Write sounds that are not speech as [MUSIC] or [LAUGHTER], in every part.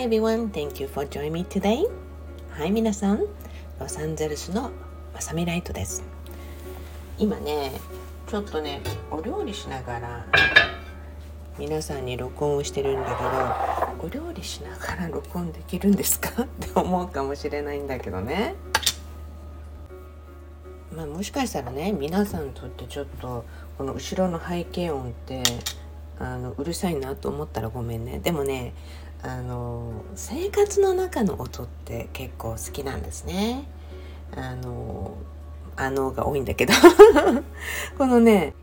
Hi everyone, thank you for joining me today. はい皆さん、ロサンゼルスのまさみライトです。今ね、ちょっとね、お料理しながら皆さんに録音をしてるんだけど、お料理しながら録音できるんですか？[LAUGHS] って思うかもしれないんだけどね。まあ、もしかしたらね皆さんにとってちょっとこの後ろの背景音ってあのうるさいなと思ったらごめんねでもねあの生活の中の音って結構好きなんですね。あのあのが多いんだけど [LAUGHS] このね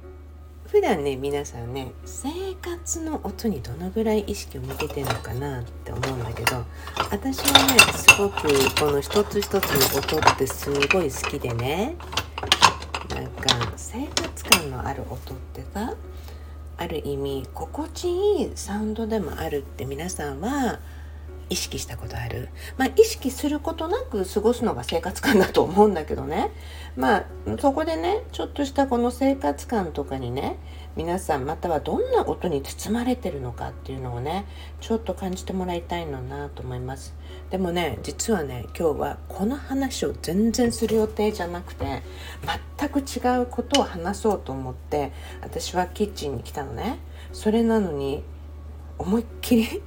普段ね皆さんね生活の音にどのぐらい意識を向けてるのかなって思うんだけど私はねすごくこの一つ一つの音ってすごい好きでねなんか生活感のある音ってさある意味心地いいサウンドでもあるって皆さんは意識したことある。まあ意識することなく過ごすのが生活感だと思うんだけどね。まあそこでねちょっとしたこの生活感とかにね皆さんまたはどんな音に包まれてるのかっていうのをねちょっと感じてもらいたいのなと思います。でもね実はね今日はこの話を全然する予定じゃなくて全く違うことを話そうと思って私はキッチンに来たのね。それなのに思いっきり [LAUGHS]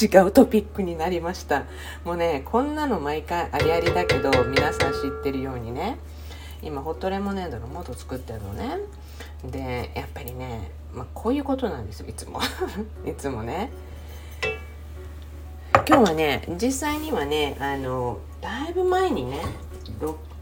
違うトピックになりました。もうねこんなの毎回ありありだけど皆さん知ってるようにね。今ホットレモネードの素作ってるのね。でやっぱりね、まあ、こういうことなんですよ。いつも。[LAUGHS] いつもね。今日はね実際にはねあのだいぶ前にね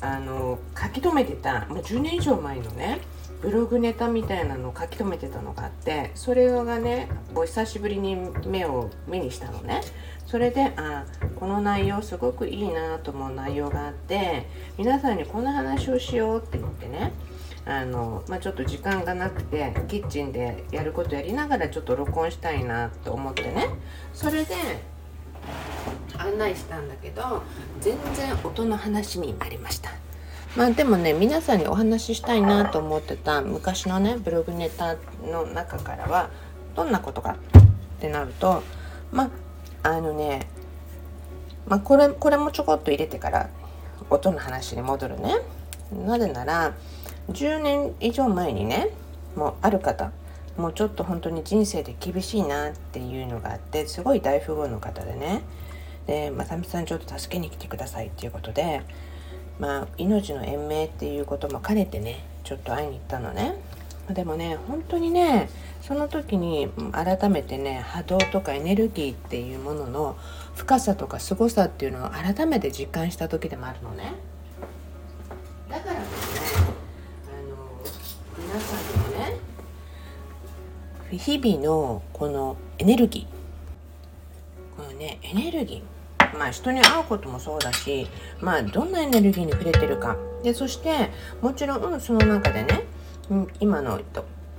あの書き留めてたもう10年以上前のねブログネタみたいなのを書き留めてたのがあってそれがねお久しぶりに目を目にしたのね。それであこの内容すごくいいなと思う内容があって皆さんにこんな話をしようって言ってねあの、まあ、ちょっと時間がなくてキッチンでやることやりながらちょっと録音したいなと思ってね。それで案内したんだけど全然音の話になりました。まあでもね皆さんにお話ししたいなと思ってた昔のねブログネタの中からはどんなことかってなるとまああのねまあこれこれもちょこっと入れてから音の話に戻るね。なぜなら10年以上前にねもうある方もうちょっと本当に人生で厳しいなっていうのがあってすごい大富豪の方でね。でまさみさんちょっと助けに来てくださいっていうことでまあ命の延命っていうことも兼ねてねちょっと会いに行ったのね。でもね本当にねその時に改めてね波動とかエネルギーっていうものの深さとか凄さっていうのを改めて実感した時でもあるのね。だからですねあの皆さんにもね日々のこのエネルギー。このねエネルギー。まあ、人に会うこともそうだし、まあ、どんなエネルギーに触れてるか。でそしてもちろんその中でねうん今の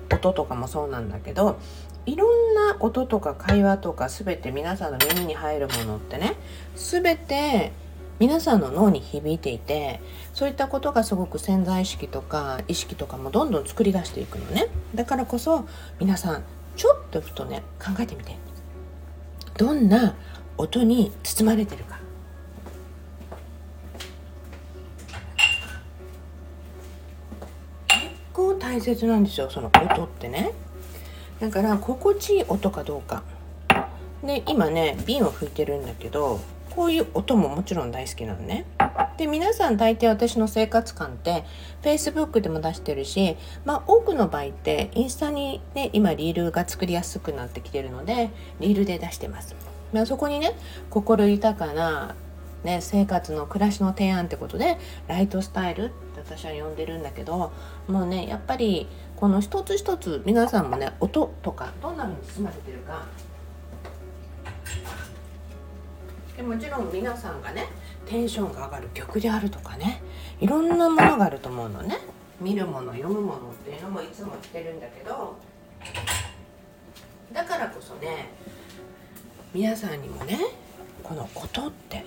音とかもそうなんだけどいろんな音とか会話とか全て皆さんの耳に入るものってね全て皆さんの脳に響いていてそういったことがすごく潜在意識とか意識とかもどんどん作り出していくのね。だからこそ皆さんちょっとふとね考えてみて。どんな音に包まれてるか結構大切なんですよその音ってね。だから心地いい音かどうか。で今ね瓶を吹いてるんだけどこういう音ももちろん大好きなのね。で皆さん大抵私の生活感って Facebook でも出してるしまあ多くの場合ってインスタにね今リールが作りやすくなってきてるのでリールで出してます。まあ、そこにね心豊かな、ね、生活の暮らしの提案ってことでライトスタイルって私は呼んでるんだけどもうねやっぱりこの一つ一つ皆さんもね音とかどんなふうに包まれてるか。でもちろん皆さんがねテンションが上がる曲であるとかねいろんなものがあると思うのね。見るもの読むものっていうのもいつも言ってるんだけどだからこそね皆さんにもねこの音って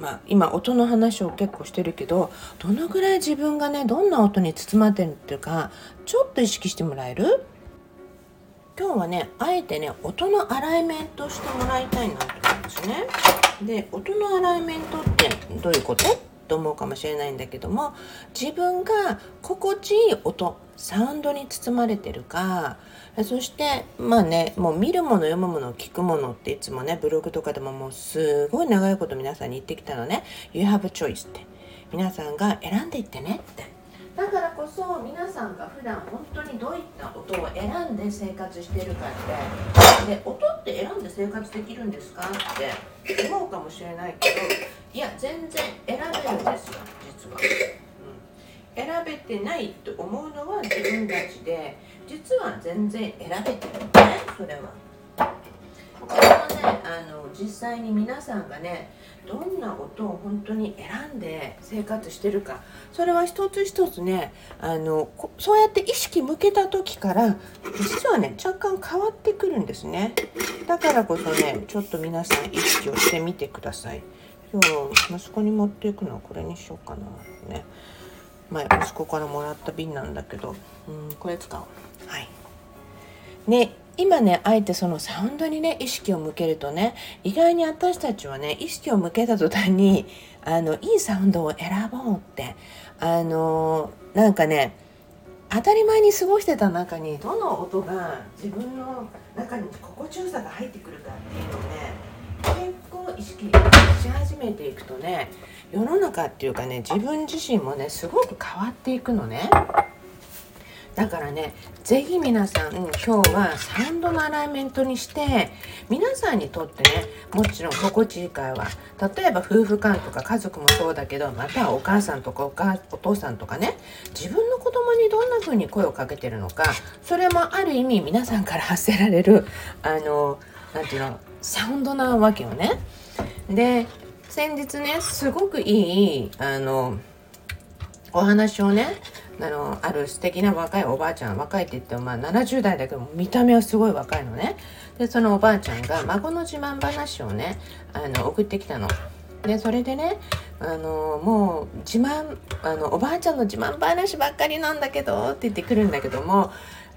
まあ今音の話を結構してるけどどのぐらい自分がねどんな音に包まれてるっていうかちょっと意識してもらえる？今日はねあえてね音のアライメントしてもらいたいなと思うんですね。で音のアライメントってどういうこと？と思うかもしれないんだけども自分が心地いい音サウンドに包まれてるかそしてまあねもう見るもの読むもの聞くものっていつもねブログとかでももうすごい長いこと皆さんに言ってきたのね「You have a choice」って。皆さんが選んでいってねって。だからこそ皆さんが普段本当にどういった音を選んで生活してるかって。で音って選んで生活できるんですかって思うかもしれないけどいや全然選べるんですよ実は、うん、選べてないと思うのは自分たちで実は全然選べてるのねそれは。これはねあの実際に皆さんがねどんな音を本当に選んで生活してるかそれは一つ一つねあのそうやって意識向けた時から実はね若干変わってくるんですね。だからこそねちょっと皆さん意識をしてみてください。今日息子に持っていくのはこれにしようかなね。前息子からもらった瓶なんだけどうんこれ使おう。はい。ね今ねあえてそのサウンドにね意識を向けるとね意外に私たちはね意識を向けた途端にあのいいサウンドを選ぼうってあのなんかね当たり前に過ごしてた中にどの音が自分の中に心地よさが入ってくるかっていう意識し始めていくとね世の中っていうかね自分自身もねすごく変わっていくのね。だからね是非皆さん、今日はサウンドのアライメントにして皆さんにとってねもちろん心地いい会話例えば夫婦間とか家族もそうだけどまたお母さんとかお母お父さんとかね自分の子供にどんな風に声をかけてるのかそれもある意味皆さんから発せられるあの何て言うのサウンドなわけよね。で先日ねすごくいいあのお話をねあのある素敵な若いおばあちゃん若いって言ってもまあ70代だけど見た目はすごい若いのねでそのおばあちゃんが孫の自慢話をねあの送ってきたの。でそれでねあのもう自慢あのおばあちゃんの自慢話ばっかりなんだけどって言ってくるんだけども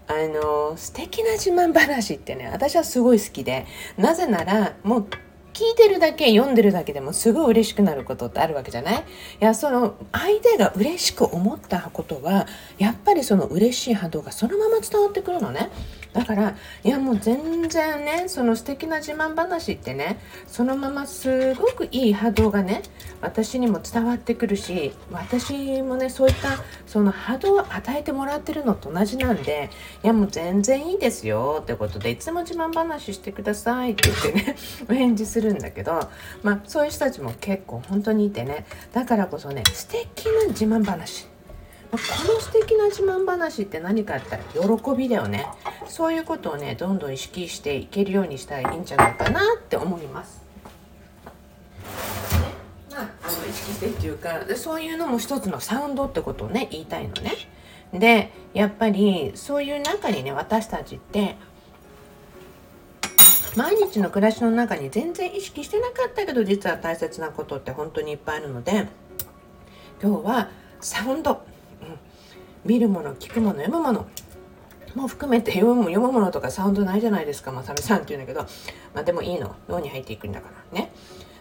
あの素敵な自慢話ってね私はすごい好きでなぜならもう聞いてるだけ読んでるだけでもすごい嬉しくなることってあるわけじゃない？いやその相手が嬉しく思ったことはやっぱりその嬉しい波動がそのまま伝わってくるのね。だからいやもう全然ねその素敵な自慢話ってねそのまますごくいい波動がね私にも伝わってくるし私もねそういったその波動を与えてもらってるのと同じなんでいやもう全然いいですよってことでいつも自慢話してくださいって言ってね [LAUGHS] お返事するんだけどまあそういう人たちも結構本当にいてねだからこそね素敵な自慢話。この素敵な自慢話って何かって言ったら喜びだよね。そういうことをねどんどん意識していけるようにしたらいいんじゃないかなって思います。まあ、あの意識してっていうかそういうのも一つのサウンドってことをね言いたいのね。でやっぱりそういう中にね私たちって毎日の暮らしの中に全然意識してなかったけど実は大切なことって本当にいっぱいあるので今日はサウンド、見るもの聞くもの読むものも含めて読む読むものとかサウンドないじゃないですかまさみさんって言うんだけど。まあでもいいの。脳に入っていくんだからね。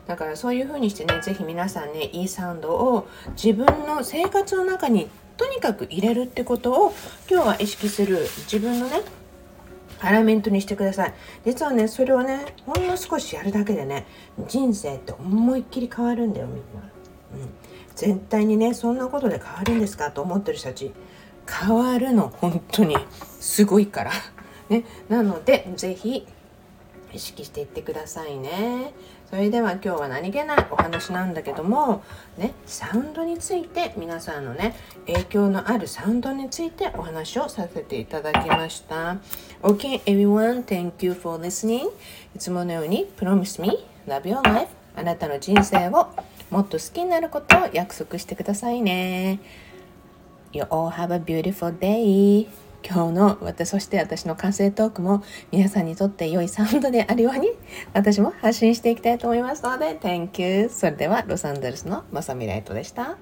だからそういう風にしてね是非皆さんねいいサウンドを自分の生活の中にとにかく入れるってことを今日は意識する自分のねアラメントにしてください。実はねそれをねほんの少しやるだけでね人生って思いっきり変わるんだよみんな、うん、絶対にねそんなことで変わるんですかと思ってる人たち変わるの本当に。すごいから。[LAUGHS] ね。なので是非意識していってくださいね。それでは今日は何気ないお話なんだけどもね。サウンドについて皆さんのね影響のあるサウンドについてお話をさせていただきました。OK everyone. Thank you for listening. いつものように Promise me love your life. あなたの人生をもっと好きになることを約束してくださいね。You all have a beautiful day. 今日の私そして私の完成トークも皆さんにとって良いサウンドであるように私も発信していきたいと思いますので Thank you それではロサンゼルスのまさみライトでした。